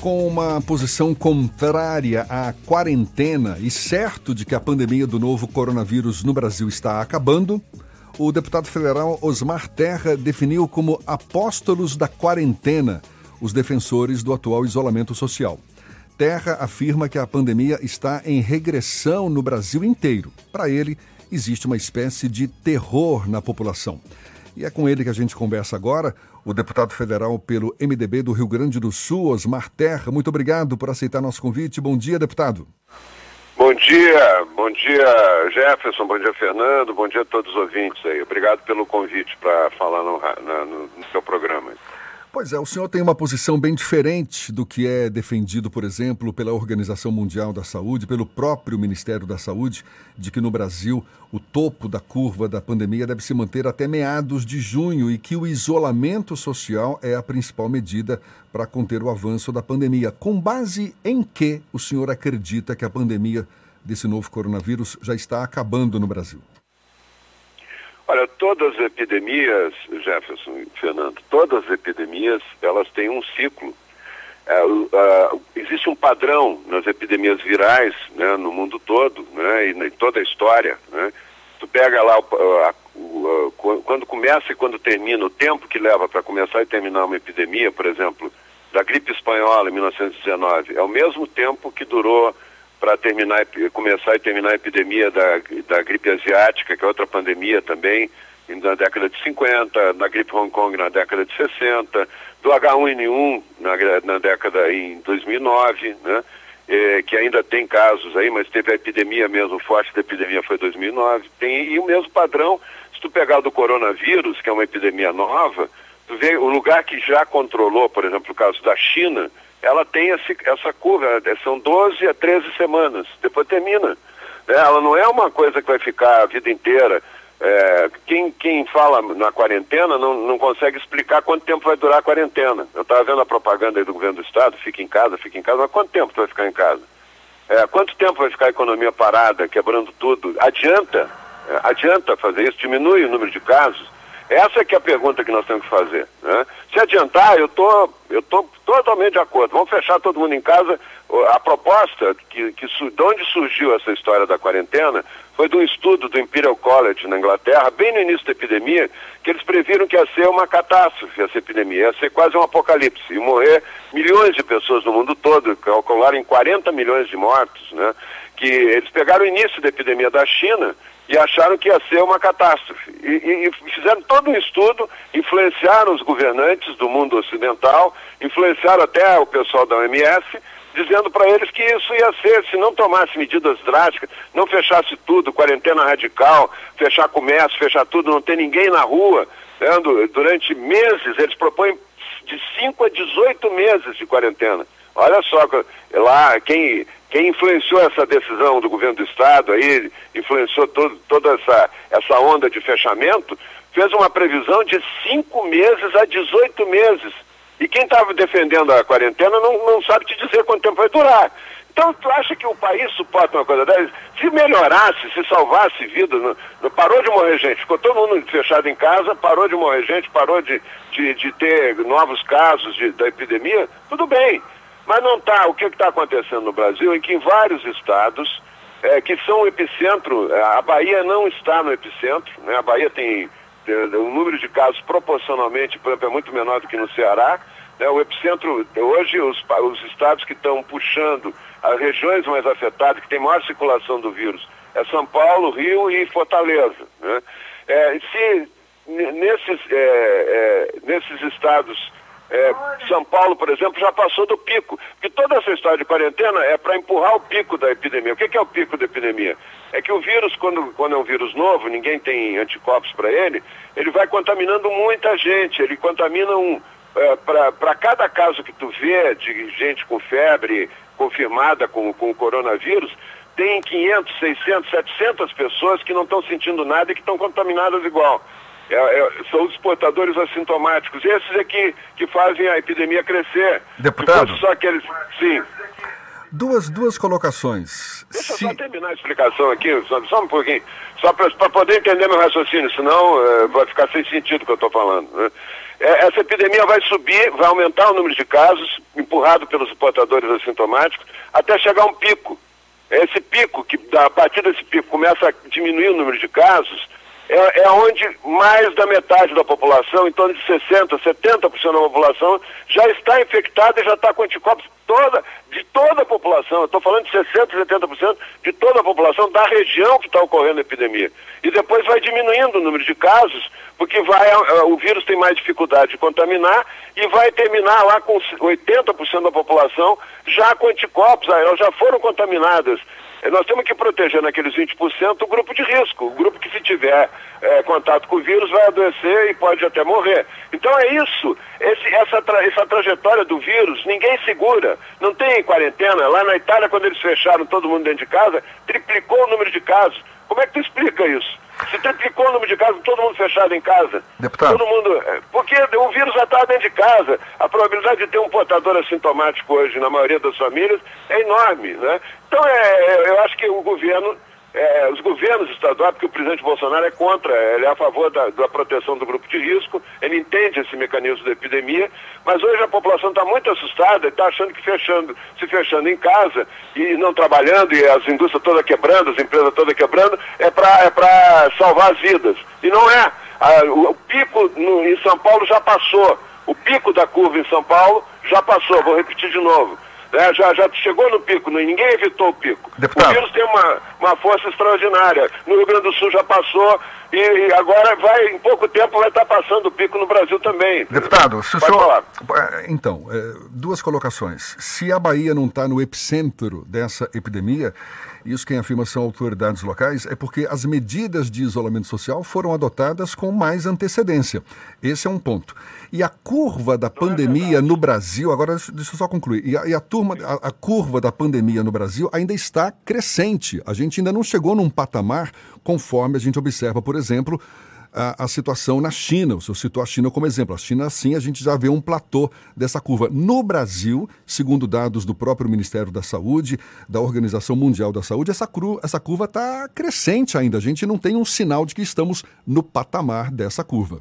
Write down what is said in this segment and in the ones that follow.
Com uma posição contrária à quarentena e certo de que a pandemia do novo coronavírus no Brasil está acabando, o deputado federal Osmar Terra definiu como apóstolos da quarentena os defensores do atual isolamento social. Terra afirma que a pandemia está em regressão no Brasil inteiro. Para ele, existe uma espécie de terror na população. E é com ele que a gente conversa agora, o deputado federal pelo MDB do Rio Grande do Sul, Osmar Terra. Muito obrigado por aceitar nosso convite. Bom dia, deputado. Bom dia, bom dia Jefferson, bom dia Fernando, bom dia a todos os ouvintes aí. Obrigado pelo convite para falar no, no, no seu programa. Pois é, o senhor tem uma posição bem diferente do que é defendido, por exemplo, pela Organização Mundial da Saúde, pelo próprio Ministério da Saúde, de que no Brasil o topo da curva da pandemia deve se manter até meados de junho e que o isolamento social é a principal medida para conter o avanço da pandemia. Com base em que o senhor acredita que a pandemia desse novo coronavírus já está acabando no Brasil? Olha, todas as epidemias, Jefferson e Fernando, todas as epidemias, elas têm um ciclo. É, uh, existe um padrão nas epidemias virais né, no mundo todo, né, e em toda a história. Né? Tu pega lá, uh, uh, quando começa e quando termina, o tempo que leva para começar e terminar uma epidemia, por exemplo, da gripe espanhola em 1919, é o mesmo tempo que durou para terminar, começar e terminar a epidemia da, da gripe asiática, que é outra pandemia também, na década de 50, na gripe Hong Kong na década de 60, do H1N1 na, na década em 2009, né? É, que ainda tem casos aí, mas teve a epidemia mesmo, forte da epidemia foi 2009. Tem, e o mesmo padrão, se tu pegar do coronavírus, que é uma epidemia nova, tu vê o lugar que já controlou, por exemplo, o caso da China, ela tem esse, essa curva, é, são 12 a 13 semanas, depois termina. É, ela não é uma coisa que vai ficar a vida inteira. É, quem, quem fala na quarentena não, não consegue explicar quanto tempo vai durar a quarentena. Eu estava vendo a propaganda aí do governo do estado, fica em casa, fica em casa, mas quanto tempo tu vai ficar em casa? É, quanto tempo vai ficar a economia parada, quebrando tudo? Adianta? É, adianta fazer isso? Diminui o número de casos? Essa é que é a pergunta que nós temos que fazer. Né? Se adiantar, eu tô, eu tô totalmente de acordo. Vamos fechar todo mundo em casa. A proposta que, que de onde surgiu essa história da quarentena foi de um estudo do Imperial College na Inglaterra, bem no início da epidemia, que eles previram que ia ser uma catástrofe essa epidemia, ia ser quase um apocalipse, e morrer milhões de pessoas no mundo todo, calcularam em 40 milhões de mortos, né? Que eles pegaram o início da epidemia da China e acharam que ia ser uma catástrofe. E, e, e, fizeram todo um estudo, influenciaram os governantes do mundo ocidental, influenciaram até o pessoal da OMS, dizendo para eles que isso ia ser, se não tomasse medidas drásticas, não fechasse tudo, quarentena radical, fechar comércio, fechar tudo, não ter ninguém na rua, né, durante meses, eles propõem de 5 a 18 meses de quarentena. Olha só, lá quem quem influenciou essa decisão do governo do estado aí, influenciou todo, toda essa, essa onda de fechamento, fez uma previsão de cinco meses a 18 meses. E quem estava defendendo a quarentena não, não sabe te dizer quanto tempo vai durar. Então, tu acha que o país suporta uma coisa dessa? Se melhorasse, se salvasse vidas, não, não, parou de morrer gente, ficou todo mundo fechado em casa, parou de morrer gente, parou de, de, de ter novos casos de, da epidemia, tudo bem. Mas não está. O que está acontecendo no Brasil é que em vários estados é, que são o epicentro, é, a Bahia não está no epicentro, né? a Bahia tem o número de casos proporcionalmente, por exemplo, é muito menor do que no Ceará. Né? O epicentro, hoje, os, os estados que estão puxando as regiões mais afetadas, que tem maior circulação do vírus, é São Paulo, Rio e Fortaleza. Né? É, se nesses, é, é, nesses estados é, São Paulo, por exemplo, já passou do pico. Porque toda essa história de quarentena é para empurrar o pico da epidemia. O que, que, é o pico da epidemia? É que o vírus, quando, quando é um vírus novo, ninguém tem anticorpos para ele, ele vai contaminando muita gente. Ele contamina um. É, para cada caso que tu vê de gente com febre confirmada com, com o coronavírus, tem 500, 600, 700 pessoas que não estão sentindo nada e que estão contaminadas igual. É, é, são os portadores assintomáticos. Esses é que, que fazem a epidemia crescer. Deputado? só aqueles. Sim. Duas, duas colocações. Deixa Se... eu só terminar a explicação aqui, só, só um pouquinho, só para poder entender meu raciocínio, senão é, vai ficar sem sentido o que eu estou falando. Né? É, essa epidemia vai subir, vai aumentar o número de casos, empurrado pelos portadores assintomáticos, até chegar a um pico. Esse pico, que a partir desse pico começa a diminuir o número de casos, é, é onde mais da metade da população, em torno de 60%, 70% da população, já está infectada e já está com anticorpos toda, de toda a população. Estou falando de 60%, 70% de toda a população da região que está ocorrendo a epidemia. E depois vai diminuindo o número de casos, porque vai, eh, o vírus tem mais dificuldade de contaminar e vai terminar lá com 80% da população já com anticorpos, elas já foram contaminadas nós temos que proteger naqueles 20% o grupo de risco. O grupo que, se tiver é, contato com o vírus, vai adoecer e pode até morrer. Então é isso. Esse, essa, tra essa trajetória do vírus, ninguém segura. Não tem quarentena. Lá na Itália, quando eles fecharam todo mundo dentro de casa, triplicou o número de casos. Como é que tu explica isso? Se triplicou o número de casos, todo mundo fechado em casa. Deputado. Todo mundo. É, porque o vírus já está dentro de casa. A probabilidade de ter um portador assintomático hoje, na maioria das famílias, é enorme. Né? Então, é, é eu acho que o governo é, os governos estaduais, porque o presidente Bolsonaro é contra, ele é a favor da, da, proteção do grupo de risco, ele entende esse mecanismo da epidemia, mas hoje a população está muito assustada e está achando que fechando, se fechando em casa e não trabalhando, e as indústrias todas quebrando, as empresas todas quebrando, é para é salvar as vidas. E não é. A, o, o, pico no, em São Paulo já passou. O pico da curva em São Paulo já passou, vou repetir de novo né, já, já chegou no pico, ninguém evitou o pico. Deputado. O vírus tem uma, uma força extraordinária. No Rio Grande do Sul já passou e agora vai, em pouco tempo, vai estar passando o pico no Brasil também. Deputado, se o senhor... Falar. É, então, é, duas colocações. Se a Bahia não está no epicentro dessa epidemia, isso quem afirma são autoridades locais, é porque as medidas de isolamento social foram adotadas com mais antecedência. Esse é um ponto. E a curva da pandemia no Brasil, agora deixa eu só concluir, e a, e a turma, a, a curva da pandemia no Brasil ainda está crescente. A gente ainda não chegou num patamar conforme a gente observa, por exemplo, a, a, situação na China. O senhor citou a China como exemplo. A China, sim, a gente já vê um platô dessa curva. No Brasil, segundo dados do próprio Ministério da Saúde, da Organização Mundial da Saúde, essa, cru, essa curva está crescente ainda. A gente não tem um sinal de que estamos no patamar dessa curva.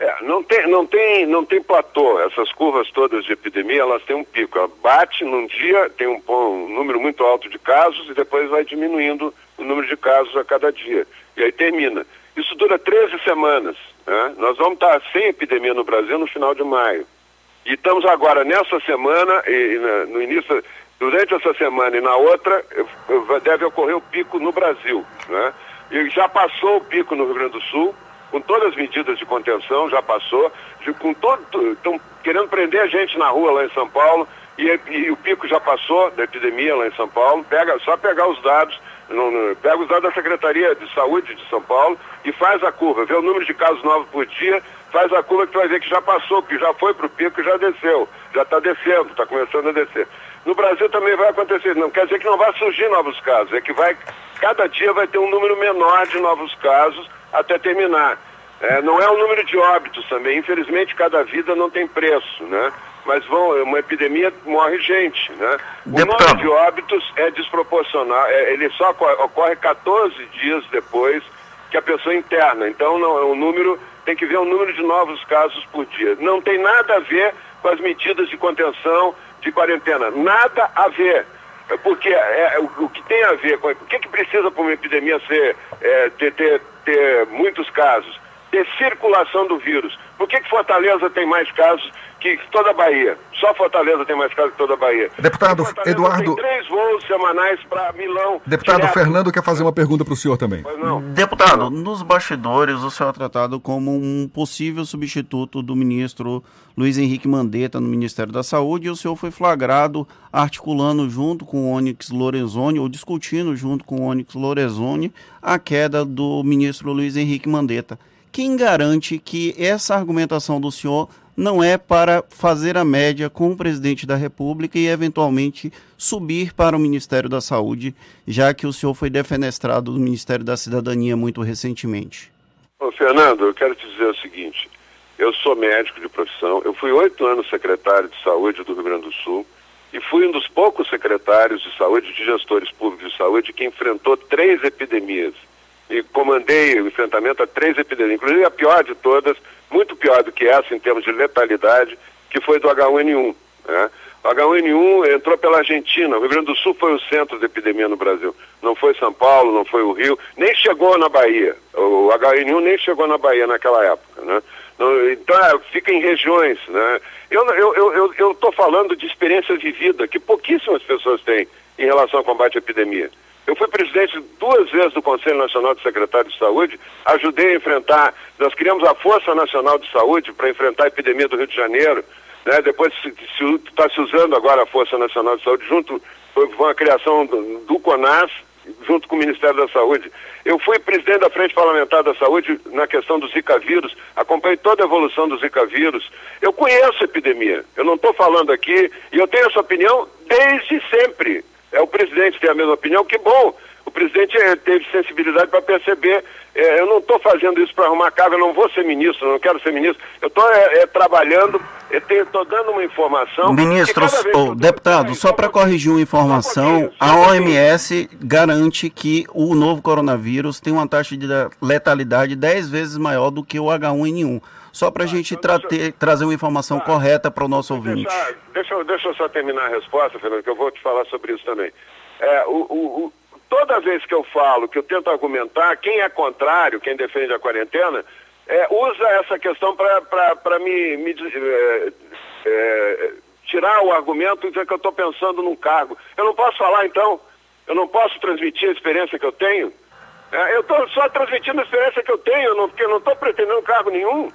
É, não tem, não tem, não tem platô. Essas curvas todas de epidemia, elas têm um pico. Ela bate num dia, tem um, um, número muito alto de casos e depois vai diminuindo o número de casos a cada dia. E aí termina. Isso dura 13 semanas. Né? Nós vamos estar sem epidemia no Brasil no final de maio. E estamos agora nessa semana, e, e na, no início, durante essa semana e na outra, deve ocorrer o pico no Brasil. Né? E já passou o pico no Rio Grande do Sul com todas as medidas de contenção, já passou, com todo, estão querendo prender a gente na rua lá em São Paulo, e, e, o pico já passou da epidemia lá em São Paulo, pega, só pegar os dados, no, no, pega os dados da Secretaria de Saúde de São Paulo e faz a curva, vê o número de casos novos por dia, faz a curva que tu vai ver que já passou, que já foi para o pico e já desceu, já está descendo, está começando a descer. No Brasil também vai acontecer, não quer dizer que não vai surgir novos casos, é que vai, cada dia vai ter um número menor de novos casos, até terminar. É, não é o número de óbitos também. Infelizmente, cada vida não tem preço, né? Mas vão, uma epidemia morre gente, né? O número de óbitos é desproporcional. É, ele só ocorre 14 dias depois que a pessoa interna. Então, não, o número tem que ver o número de novos casos por dia. Não tem nada a ver com as medidas de contenção, de quarentena. Nada a ver. É porque é, é, o, o, que tem a ver com. O que, que precisa para uma epidemia ser, é, ter, ter, ter muitos casos? Ter circulação do vírus. Por que, que Fortaleza tem mais casos que toda a Bahia. Só Fortaleza tem mais casos que toda a Bahia. Deputado Eduardo. Tem três voos semanais para Milão. Deputado direto. Fernando quer fazer uma pergunta para o senhor também. Deputado, nos bastidores o senhor é tratado como um possível substituto do ministro Luiz Henrique Mandetta no Ministério da Saúde e o senhor foi flagrado articulando junto com o Onyx Lorenzoni, ou discutindo junto com o Onyx Lorenzoni, a queda do ministro Luiz Henrique Mandetta. Quem garante que essa argumentação do senhor não é para fazer a média com o presidente da República e eventualmente subir para o Ministério da Saúde, já que o senhor foi defenestrado do Ministério da Cidadania muito recentemente? Ô, Fernando, eu quero te dizer o seguinte: eu sou médico de profissão, eu fui oito anos secretário de saúde do Rio Grande do Sul, e fui um dos poucos secretários de saúde, de gestores públicos de saúde, que enfrentou três epidemias. E comandei o enfrentamento a três epidemias, inclusive a pior de todas, muito pior do que essa em termos de letalidade, que foi do H1N1. Né? O H1N1 entrou pela Argentina, o Rio Grande do Sul foi o centro da epidemia no Brasil. Não foi São Paulo, não foi o Rio, nem chegou na Bahia. O H1N1 nem chegou na Bahia naquela época. Né? Então, é, fica em regiões. Né? Eu estou eu, eu, eu falando de experiência que pouquíssimas pessoas têm em relação ao combate à epidemia. Eu fui presidente duas vezes do Conselho Nacional de Secretários de Saúde, ajudei a enfrentar, nós criamos a Força Nacional de Saúde para enfrentar a epidemia do Rio de Janeiro, né? depois está se, se, usando agora a Força Nacional de Saúde, junto com a criação do, do CONAS, junto com o Ministério da Saúde. Eu fui presidente da Frente Parlamentar da Saúde na questão do Zika vírus, acompanhei toda a evolução do Zika vírus. Eu conheço a epidemia, eu não estou falando aqui, e eu tenho essa opinião desde sempre. É o presidente tem a mesma opinião, que bom. O presidente eh, teve sensibilidade para perceber. É, eu não estou fazendo isso para arrumar cargo, eu não vou ser ministro, não quero ser ministro. Eu estou é, é, trabalhando, estou dando uma informação. Ministro, oh, deputado, só para corrigir uma informação, a OMS garante que o novo coronavírus tem uma taxa de letalidade 10 vezes maior do que o H1N1 só para a gente então tra trazer uma informação ah, correta para o nosso ouvinte. Deixa, deixa, deixa eu só terminar a resposta, Fernando, que eu vou te falar sobre isso também. É, o, o, toda vez que eu falo, que eu tento argumentar, quem é contrário, quem defende a quarentena, é, usa essa questão para me, me é, é, tirar o argumento e dizer que eu estou pensando num cargo. Eu não posso falar, então? Eu não posso transmitir a experiência que eu tenho? É, eu estou só transmitindo a experiência que eu tenho, porque eu não estou pretendendo cargo nenhum.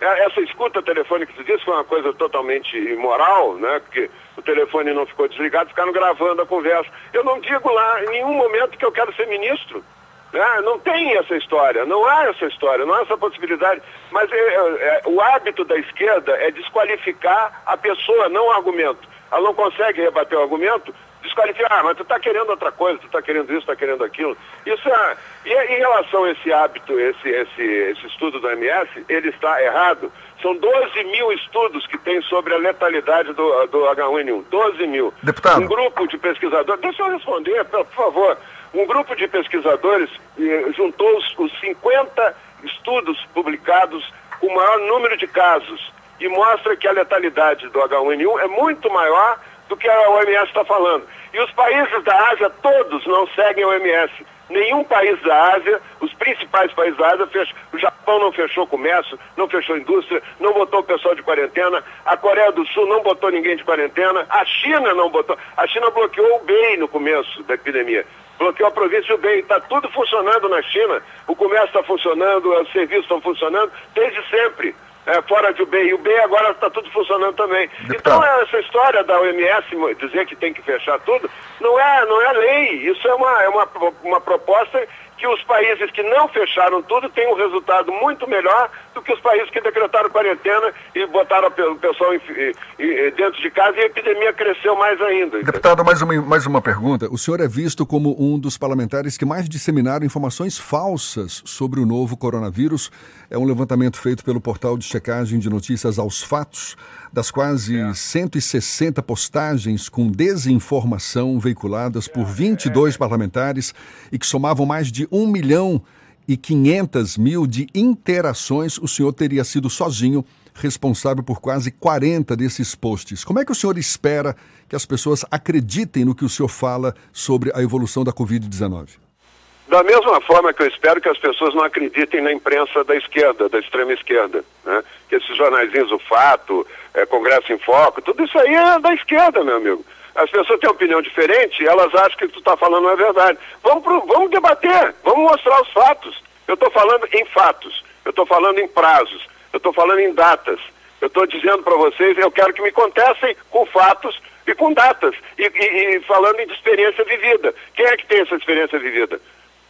É, essa escuta telefônica que você disse foi uma coisa totalmente imoral, né? Porque o telefone não ficou desligado, ficaram gravando a conversa. Eu não digo lá em nenhum momento que eu quero ser ministro. Né? Não tem essa história, não há essa história, não há essa possibilidade. Mas é, é, o hábito da esquerda é desqualificar a pessoa, não o argumento. Ela não consegue rebater o argumento, desqualificar, ah, mas tu está querendo outra coisa, tu está querendo isso, está querendo aquilo. Isso é, e em relação a esse hábito, esse, esse, esse estudo do MS, ele está errado. São 12 mil estudos que tem sobre a letalidade do, do H1N1. 12 mil. Deputado. Um grupo de pesquisadores, deixa eu responder, por favor. Um grupo de pesquisadores eh, juntou os, os 50 estudos publicados com o maior número de casos e mostra que a letalidade do H1N1 é muito maior do que a OMS está falando. E os países da Ásia todos não seguem a OMS. Nenhum país da Ásia, os principais países da Ásia, fechou, o Japão não fechou comércio, não fechou indústria, não botou o pessoal de quarentena, a Coreia do Sul não botou ninguém de quarentena, a China não botou, a China bloqueou o BEI no começo da epidemia, bloqueou a província do BEI, está tudo funcionando na China, o comércio está funcionando, os serviços estão funcionando, desde sempre é, fora de UBI. O B agora está tudo funcionando também. Então essa história da OMS dizer que tem que fechar tudo, não é, não é lei. Isso é uma, é uma, uma proposta que os países que não fecharam tudo têm um resultado muito melhor do que os países que decretaram quarentena e botaram o pessoal dentro de casa e a epidemia cresceu mais ainda. Deputado, mais uma, mais uma pergunta. O senhor é visto como um dos parlamentares que mais disseminaram informações falsas sobre o novo coronavírus. É um levantamento feito pelo portal de checagem de notícias aos fatos das quase é. 160 postagens com desinformação veiculadas por 22 é. parlamentares e que somavam mais de 1 milhão e 500 mil de interações, o senhor teria sido sozinho responsável por quase 40 desses posts. Como é que o senhor espera que as pessoas acreditem no que o senhor fala sobre a evolução da Covid-19? Da mesma forma que eu espero que as pessoas não acreditem na imprensa da esquerda, da extrema esquerda. Né? Que esses jornaizinhos, o Fato, é, Congresso em Foco, tudo isso aí é da esquerda, meu amigo. As pessoas têm opinião diferente elas acham que o que tu está falando não é verdade. Vamos, pro, vamos debater, vamos mostrar os fatos. Eu estou falando em fatos, eu estou falando em prazos, eu estou falando em datas. Eu estou dizendo para vocês, eu quero que me contestem com fatos e com datas. E, e, e falando em experiência vivida. Quem é que tem essa experiência vivida?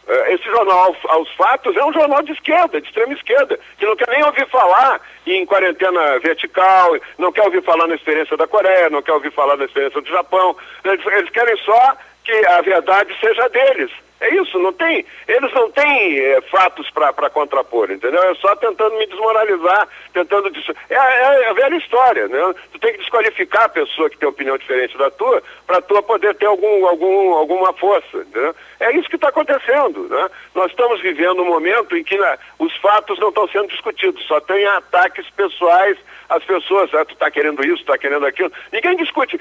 Eh, esse jornal aos fatos é um jornal de esquerda, de extrema esquerda, que não quer nem ouvir falar em quarentena vertical, não quer ouvir falar na experiência da Coreia, não quer ouvir falar na experiência do Japão. Eles, eles querem só que a verdade seja deles. É isso, não tem, eles não têm é, fatos para contrapor, entendeu? É só tentando me desmoralizar, tentando. Des... É, é, é, a velha história, né? Tu tem que desqualificar a pessoa que tem opinião diferente da tua, para tua poder ter algum, algum, alguma força, entendeu? É isso que está acontecendo, né? Nós estamos vivendo um momento em que né, os fatos não estão sendo discutidos, só tem ataques pessoais as pessoas, ah, tu está querendo isso, está querendo aquilo. Ninguém discute.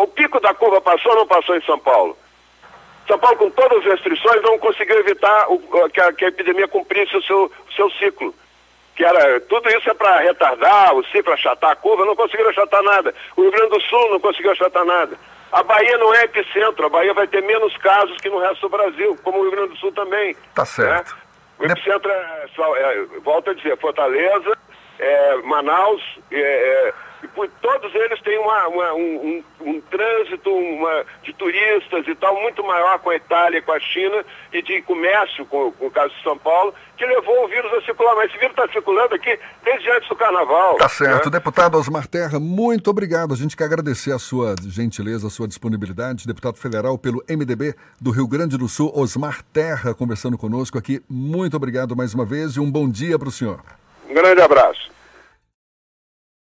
O pico da curva passou ou não passou em São Paulo? São Paulo, com todas as restrições, não conseguiu evitar o, que, a, que, a, epidemia cumprisse o seu, seu ciclo. Que era, tudo isso é para retardar o ciclo, achatar a curva, não conseguiram achatar nada. O Rio Grande do Sul não conseguiu achatar nada. A Bahia não é epicentro, a Bahia vai ter menos casos que no resto do Brasil, como o Rio Grande do Sul também. Tá certo. Né? O epicentro é, é, volta a dizer, Fortaleza, é, Manaus, é, é e todos eles têm uma, uma, um, um, um, trânsito uma, de turistas e tal muito maior com a Itália, com a China e de comércio, com, com o caso de São Paulo, que levou o vírus a circular. Mas esse vírus está circulando aqui desde antes do carnaval. Tá certo. Né? Deputado Osmar Terra, muito obrigado. A gente quer agradecer a sua gentileza, a sua disponibilidade. Deputado federal pelo MDB do Rio Grande do Sul, Osmar Terra, conversando conosco aqui. Muito obrigado mais uma vez e um bom dia para o senhor. Um grande abraço.